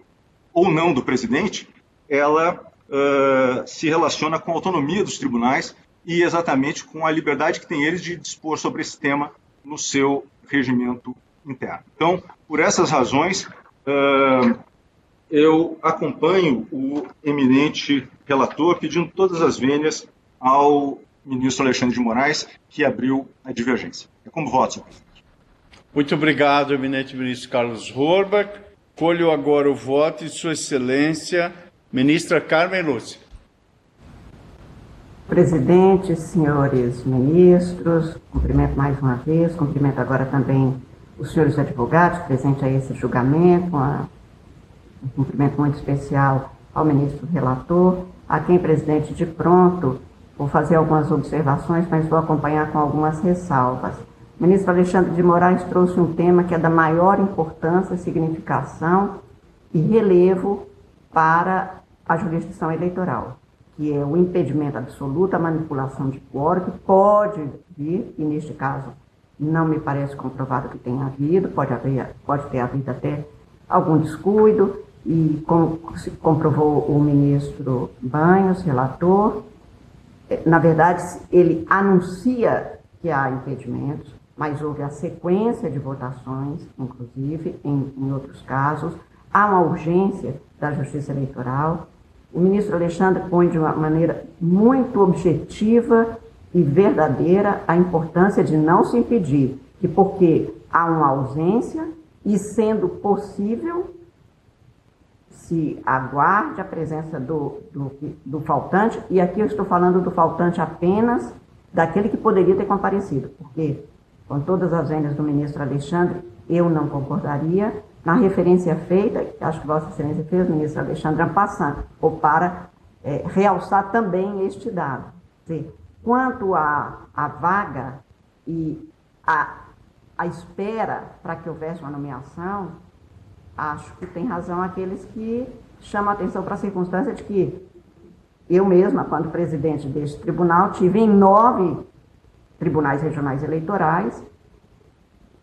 ou não do presidente, ela uh, se relaciona com a autonomia dos tribunais e exatamente com a liberdade que tem eles de dispor sobre esse tema no seu regimento interno. Então, por essas razões, uh, eu acompanho o eminente relator pedindo todas as vênias ao ministro Alexandre de Moraes, que abriu a divergência. É como voto, senhor presidente. Muito obrigado, eminente ministro Carlos Horbach. Colho agora o voto de Sua Excelência, ministra Carmen Lúcia. Presidente, senhores ministros, cumprimento mais uma vez, cumprimento agora também os senhores advogados presentes a esse julgamento, um cumprimento muito especial ao ministro relator, a quem, presidente, de pronto, vou fazer algumas observações, mas vou acompanhar com algumas ressalvas. O ministro Alexandre de Moraes trouxe um tema que é da maior importância, significação e relevo para a jurisdição eleitoral, que é o impedimento absoluto à manipulação de quórum, que pode vir, e neste caso não me parece comprovado que tenha havido, pode, haver, pode ter havido até algum descuido, e como se comprovou o ministro Banhos, relator, na verdade, ele anuncia que há impedimentos, mas houve a sequência de votações, inclusive, em, em outros casos. Há uma urgência da Justiça Eleitoral. O ministro Alexandre põe de uma maneira muito objetiva e verdadeira a importância de não se impedir, que porque há uma ausência e sendo possível se aguarde a presença do, do, do, faltante, e aqui eu estou falando do faltante apenas daquele que poderia ter comparecido, porque, com todas as vendas do ministro Alexandre, eu não concordaria na referência feita, que acho que Vossa Excelência fez, ministro Alexandre Ampassan, ou para é, realçar também este dado. Dizer, Quanto à, à vaga e à, à espera para que houvesse uma nomeação, acho que tem razão aqueles que chamam a atenção para a circunstância de que eu mesma, quando presidente deste tribunal, tive em nove tribunais regionais eleitorais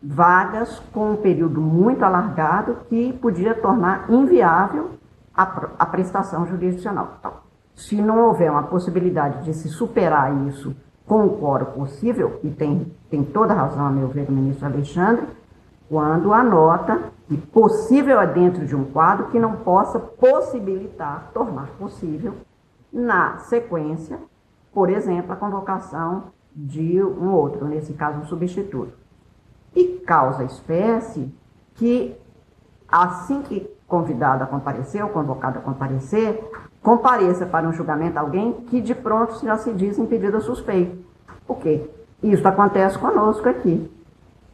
vagas com um período muito alargado que podia tornar inviável a, a prestação jurisdicional. Então, se não houver uma possibilidade de se superar isso com o quórum possível, e tem, tem toda razão, a meu ver, o ministro Alexandre, quando anota que possível é dentro de um quadro que não possa possibilitar, tornar possível, na sequência, por exemplo, a convocação de um outro, nesse caso um substituto. E causa espécie que, assim que convidado a comparecer ou convocado a comparecer, compareça para um julgamento alguém que de pronto já se diz impedido a suspeito. Por quê? Isso acontece conosco aqui.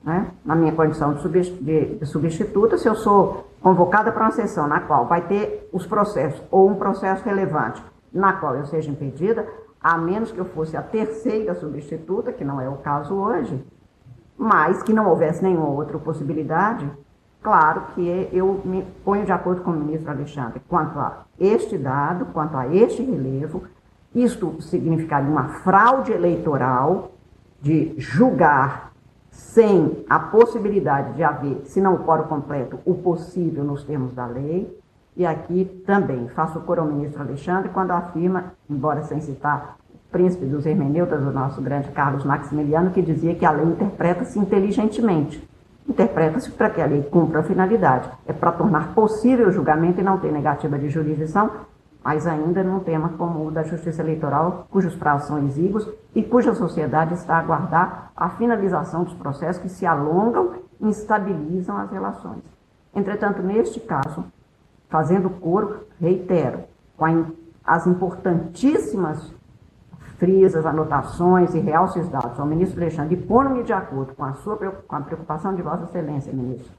Né? Na minha condição de substituta, se eu sou convocada para uma sessão na qual vai ter os processos, ou um processo relevante, na qual eu seja impedida, a menos que eu fosse a terceira substituta, que não é o caso hoje, mas que não houvesse nenhuma outra possibilidade, claro que eu me ponho de acordo com o ministro Alexandre quanto a este dado, quanto a este relevo. Isto significaria uma fraude eleitoral de julgar sem a possibilidade de haver, se não o quórum completo, o possível nos termos da lei. E aqui também faço coro ao ministro Alexandre quando afirma, embora sem citar príncipe dos hermeneutas, o nosso grande Carlos Maximiliano, que dizia que a lei interpreta-se inteligentemente. Interpreta-se para que a lei cumpra a finalidade. É para tornar possível o julgamento e não ter negativa de jurisdição, mas ainda num tema como o da justiça eleitoral, cujos prazos são exíguos e cuja sociedade está a aguardar a finalização dos processos que se alongam e instabilizam as relações. Entretanto, neste caso, fazendo coro, reitero, com as importantíssimas frisas, anotações e realces dados ao ministro Alexandre, e pondo-me de acordo com a, sua, com a preocupação de Vossa Excelência, ministro,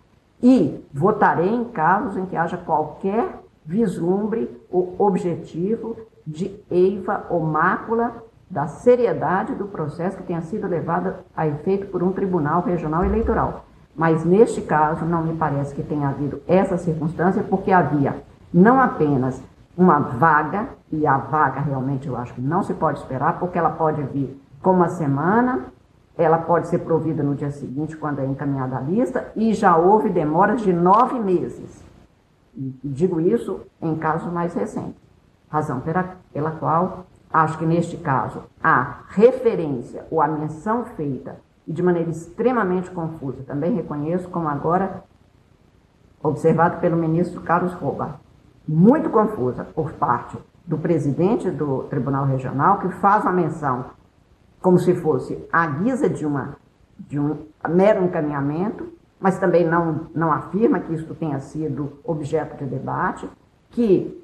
e votarei em casos em que haja qualquer vislumbre ou objetivo de eiva ou mácula da seriedade do processo que tenha sido levado a efeito por um tribunal regional eleitoral. Mas neste caso, não me parece que tenha havido essa circunstância, porque havia não apenas uma vaga, e a vaga realmente eu acho que não se pode esperar, porque ela pode vir com uma semana, ela pode ser provida no dia seguinte, quando é encaminhada a lista, e já houve demoras de nove meses. E digo isso em casos mais recentes. Razão pela, pela qual acho que neste caso a referência ou a menção feita, e de maneira extremamente confusa, também reconheço, como agora observado pelo ministro Carlos Rouba, muito confusa por parte do presidente do Tribunal Regional, que faz a menção como se fosse a guisa de, uma, de um mero encaminhamento, mas também não, não afirma que isso tenha sido objeto de debate, que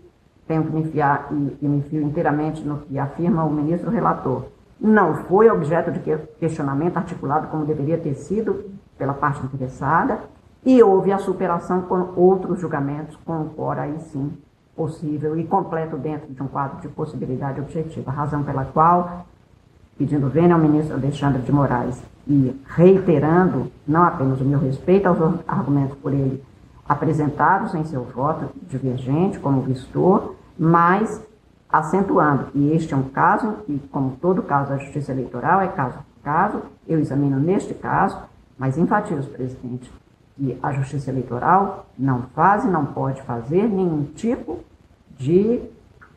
tenho que me enfiar e, e me enfio inteiramente no que afirma o ministro relator. Não foi objeto de questionamento articulado como deveria ter sido pela parte interessada, e houve a superação com outros julgamentos, com o quórum aí sim possível e completo dentro de um quadro de possibilidade objetiva, razão pela qual, pedindo vênia ao ministro Alexandre de Moraes e reiterando não apenas o meu respeito aos argumentos por ele apresentados em seu voto divergente como vistor, mas acentuando que este é um caso e, como todo caso da justiça eleitoral, é caso por caso, eu examino neste caso, mas enfatizo, presidente, que a justiça eleitoral não faz e não pode fazer nenhum tipo de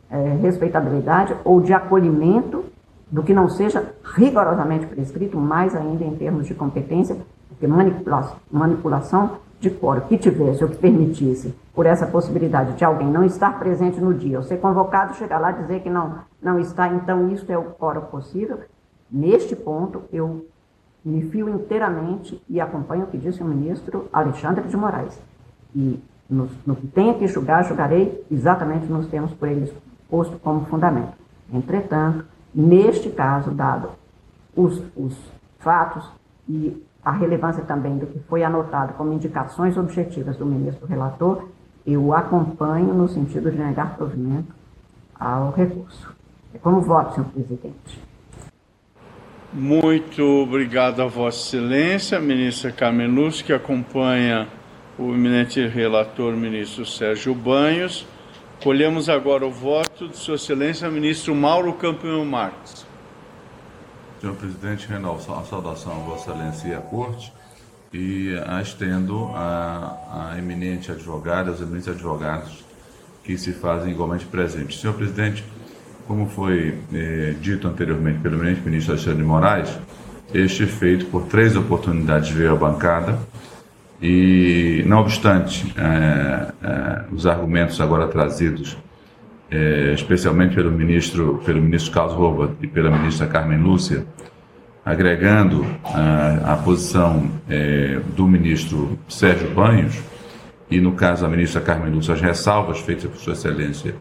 é, respeitabilidade ou de acolhimento do que não seja rigorosamente prescrito, mais ainda em termos de competência, porque manipulação, manipulação de quórum. Que tivesse ou que permitisse, por essa possibilidade de alguém não estar presente no dia, ou ser convocado, chegar lá dizer que não, não está, então isso é o quórum possível, neste ponto eu me fio inteiramente e acompanho o que disse o ministro Alexandre de Moraes. E no, no que tenha que julgar, julgarei exatamente nos termos por eles posto como fundamento. Entretanto, neste caso, dado os, os fatos e a relevância também do que foi anotado como indicações objetivas do ministro relator, eu acompanho no sentido de negar provimento ao recurso. É como voto, senhor presidente. Muito obrigado a Vossa Excelência, ministra Carmen Lúcia, que acompanha o eminente relator, ministro Sérgio Banhos. Colhemos agora o voto de Sua Excelência, ministro Mauro Campião Marques. Senhor presidente, renovo a saudação a Vossa Excelência e à Corte e a estendo a, a eminente advogada, aos eminentes advogados que se fazem igualmente presentes. Senhor presidente, como foi eh, dito anteriormente pelo ministro Alexandre de Moraes, este feito por três oportunidades veio à bancada E, não obstante é, é, os argumentos agora trazidos, é, especialmente pelo ministro, pelo ministro Carlos Rouba e pela ministra Carmen Lúcia, agregando a, a posição é, do ministro Sérgio Banhos, e no caso da ministra Carmen Lúcia, as ressalvas feitas por Sua Excelência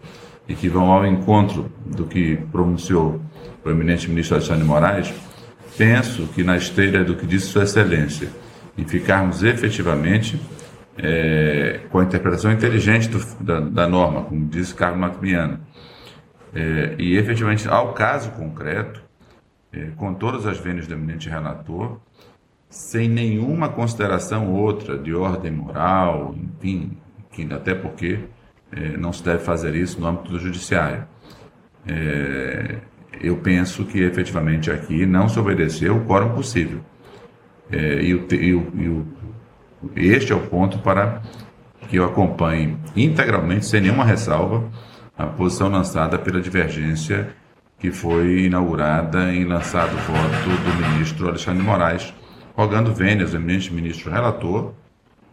e que vão ao encontro do que pronunciou o eminente ministro Alexandre Moraes, penso que na esteira do que disse Sua Excelência e ficarmos efetivamente é, com a interpretação inteligente do, da, da, norma, como disse Carlos Macmiano, é, e efetivamente ao caso concreto, é, com todas as vênias do eminente relator, sem nenhuma consideração outra de ordem moral, enfim, até porque é, não se deve fazer isso no âmbito do judiciário. É, eu penso que efetivamente aqui não se obedeceu o quórum possível. É, e, o, e, o, e o, este é o ponto para que eu acompanhe integralmente, sem nenhuma ressalva, a posição lançada pela divergência que foi inaugurada em lançado voto do ministro Alexandre de Moraes, rogando vênias ao eminente ministro relator,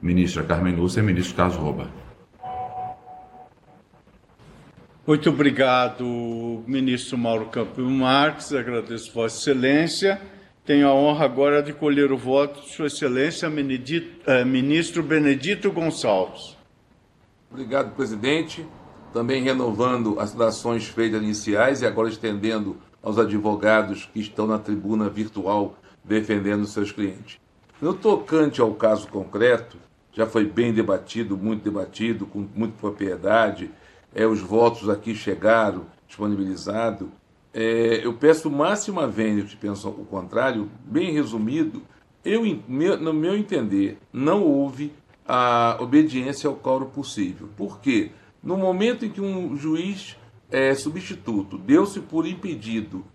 ministra Carmen Lúcia e ministro Carlos Rouba. Muito obrigado, ministro Mauro Campo Marques. Agradeço Vossa Excelência. Tenho a honra agora de colher o voto de Sua Excelência, eh, ministro Benedito Gonçalves. Obrigado, presidente. Também renovando as ações feitas iniciais e agora estendendo aos advogados que estão na tribuna virtual defendendo seus clientes. No tocante ao caso concreto, já foi bem debatido, muito debatido, com muita propriedade é, os votos aqui chegaram, disponibilizado. É, eu peço máxima vênia que pensam o contrário, bem resumido, eu, no meu entender, não houve a obediência ao coro possível. Por quê? No momento em que um juiz é, substituto deu-se por impedido,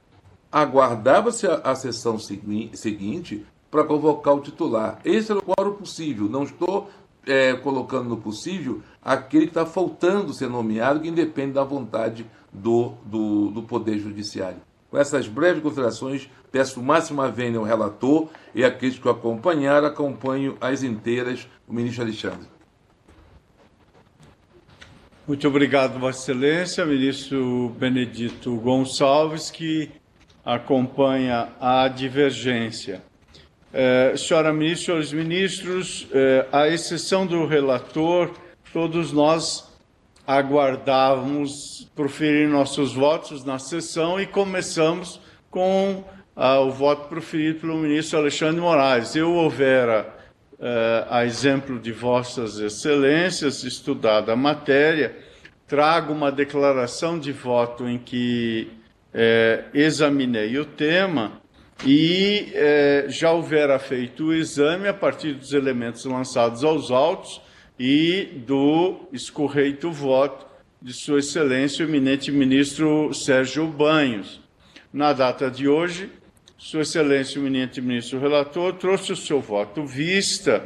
aguardava-se a, a sessão segui seguinte para convocar o titular. Esse era o quórum possível. Não estou é, colocando no possível aquele que está faltando ser nomeado, que independe da vontade do, do, do Poder Judiciário. Com essas breves considerações, peço máxima vênia ao relator e aqueles que o acompanharam, acompanho as inteiras, o ministro Alexandre. Muito obrigado, Vossa Excelência, ministro Benedito Gonçalves, que acompanha a divergência. Eh, senhora ministra, senhores ministros, eh, à exceção do relator, todos nós aguardávamos proferir nossos votos na sessão e começamos com ah, o voto proferido pelo ministro Alexandre Moraes. Eu houvera, eh, a exemplo de vossas excelências, estudada a matéria, trago uma declaração de voto em que examinei o tema e é, já houvera feito o exame a partir dos elementos lançados aos autos e do escorreito voto de Sua Excelência, o eminente ministro Sérgio Banhos. Na data de hoje, Sua Excelência, o eminente ministro relator, trouxe o seu voto vista,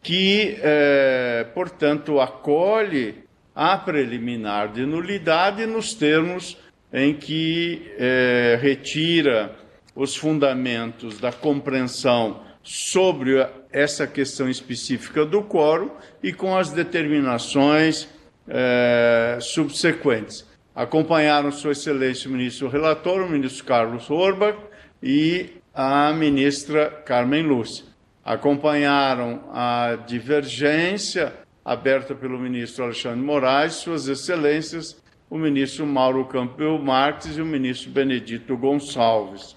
que, é, portanto, acolhe a preliminar de nulidade nos termos em que é, retira os fundamentos da compreensão sobre essa questão específica do quórum e com as determinações eh, subsequentes. Acompanharam Sua Excelência o ministro relator, o ministro Carlos Orbach e a ministra Carmen Lúcia. Acompanharam a divergência aberta pelo ministro Alexandre Moraes, Suas Excelências, o ministro Mauro Campbell Marques e o ministro Benedito Gonçalves.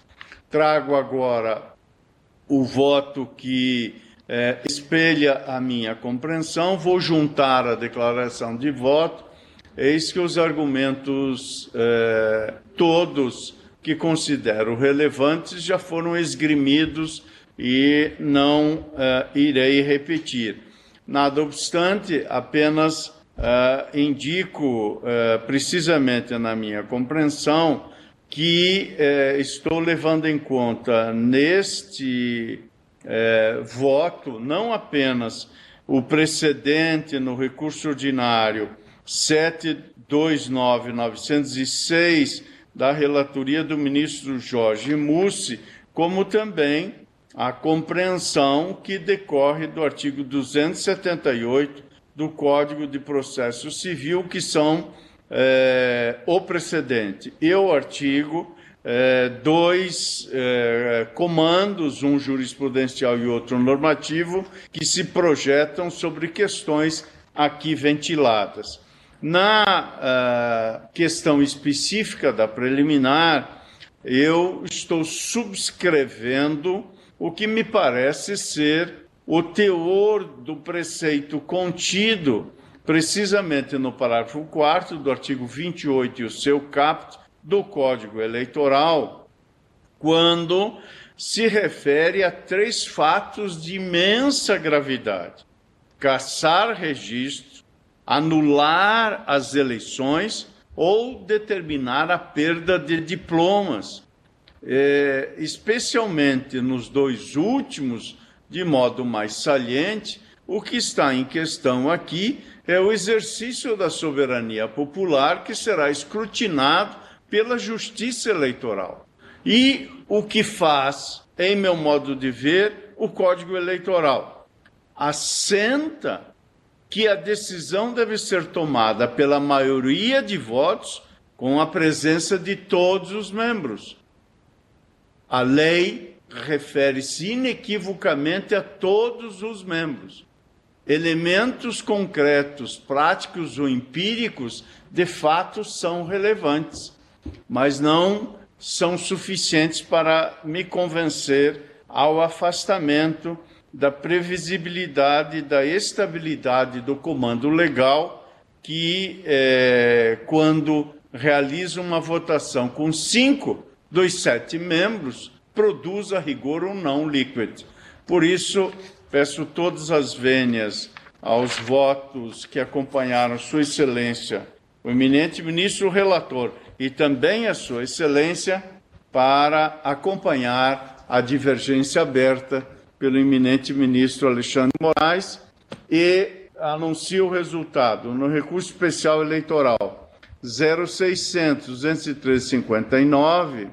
Trago agora o voto que é, espelha a minha compreensão, vou juntar a declaração de voto. Eis que os argumentos é, todos que considero relevantes já foram esgrimidos e não é, irei repetir. Nada obstante, apenas é, indico é, precisamente na minha compreensão que eh, estou levando em conta neste eh, voto não apenas o precedente no recurso ordinário 729.906 da relatoria do ministro Jorge Mussi, como também a compreensão que decorre do artigo 278 do Código de Processo Civil, que são é, o precedente e o artigo, é, dois é, comandos, um jurisprudencial e outro normativo, que se projetam sobre questões aqui ventiladas. Na uh, questão específica da preliminar, eu estou subscrevendo o que me parece ser o teor do preceito contido precisamente no parágrafo 4 do artigo 28 e o seu caput do Código Eleitoral, quando se refere a três fatos de imensa gravidade: caçar registro, anular as eleições ou determinar a perda de diplomas. É, especialmente nos dois últimos, de modo mais saliente, o que está em questão aqui é o exercício da soberania popular que será escrutinado pela justiça eleitoral. E o que faz, em meu modo de ver, o Código Eleitoral? Assenta que a decisão deve ser tomada pela maioria de votos com a presença de todos os membros. A lei refere-se inequivocamente a todos os membros elementos concretos, práticos ou empíricos, de fato são relevantes, mas não são suficientes para me convencer ao afastamento da previsibilidade, da estabilidade do comando legal, que, é, quando realiza uma votação com cinco dos sete membros, produz a rigor um não líquido. Por isso, Peço todas as vênias aos votos que acompanharam Sua Excelência, o eminente ministro relator, e também a Sua Excelência, para acompanhar a divergência aberta pelo eminente ministro Alexandre Moraes e anuncio o resultado no recurso especial eleitoral 0600 213 59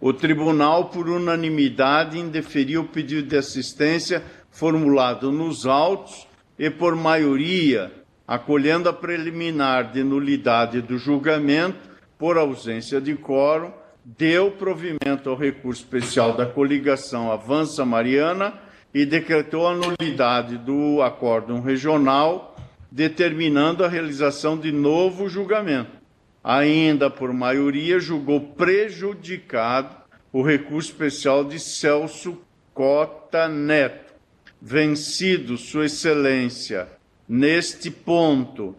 o tribunal, por unanimidade, indeferiu o pedido de assistência formulado nos autos e, por maioria, acolhendo a preliminar de nulidade do julgamento por ausência de quórum, deu provimento ao recurso especial da coligação Avança Mariana e decretou a nulidade do acórdão regional, determinando a realização de novo julgamento ainda por maioria, julgou prejudicado o recurso especial de Celso Cota Neto. Vencido Sua Excelência neste ponto,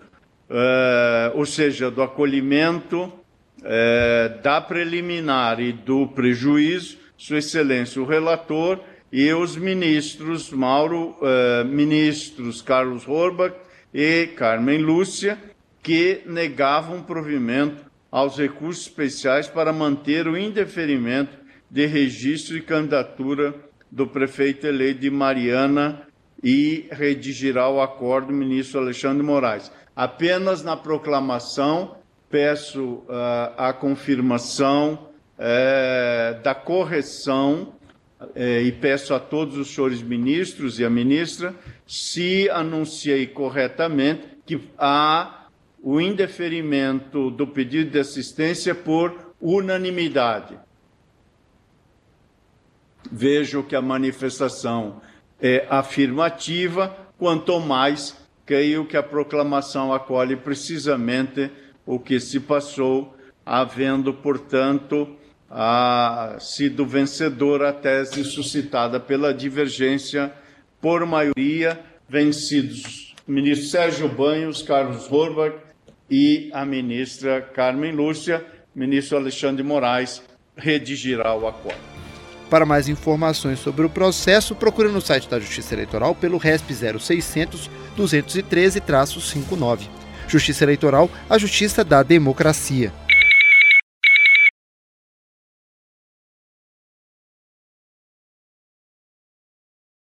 uh, ou seja, do acolhimento uh, da preliminar e do prejuízo, Sua Excelência o relator e os ministros Mauro, uh, ministros Carlos Horbach e Carmen Lúcia, que negavam provimento aos recursos especiais para manter o indeferimento de registro e candidatura do prefeito eleito de Mariana e redigirá o acordo ministro Alexandre Moraes. Apenas na proclamação peço uh, a confirmação uh, da correção uh, e peço a todos os senhores ministros e a ministra se anunciei corretamente que há o indeferimento do pedido de assistência por unanimidade. Vejo que a manifestação é afirmativa, quanto mais creio que a proclamação acolhe precisamente o que se passou, havendo, portanto, a, sido vencedora a tese suscitada pela divergência por maioria, vencidos ministro Sérgio Banhos, Carlos Horbach e a ministra Carmen Lúcia, ministro Alexandre Moraes, redigirá o acordo. Para mais informações sobre o processo, procure no site da Justiça Eleitoral pelo RESP 0600 213-59. Justiça Eleitoral, a justiça da democracia.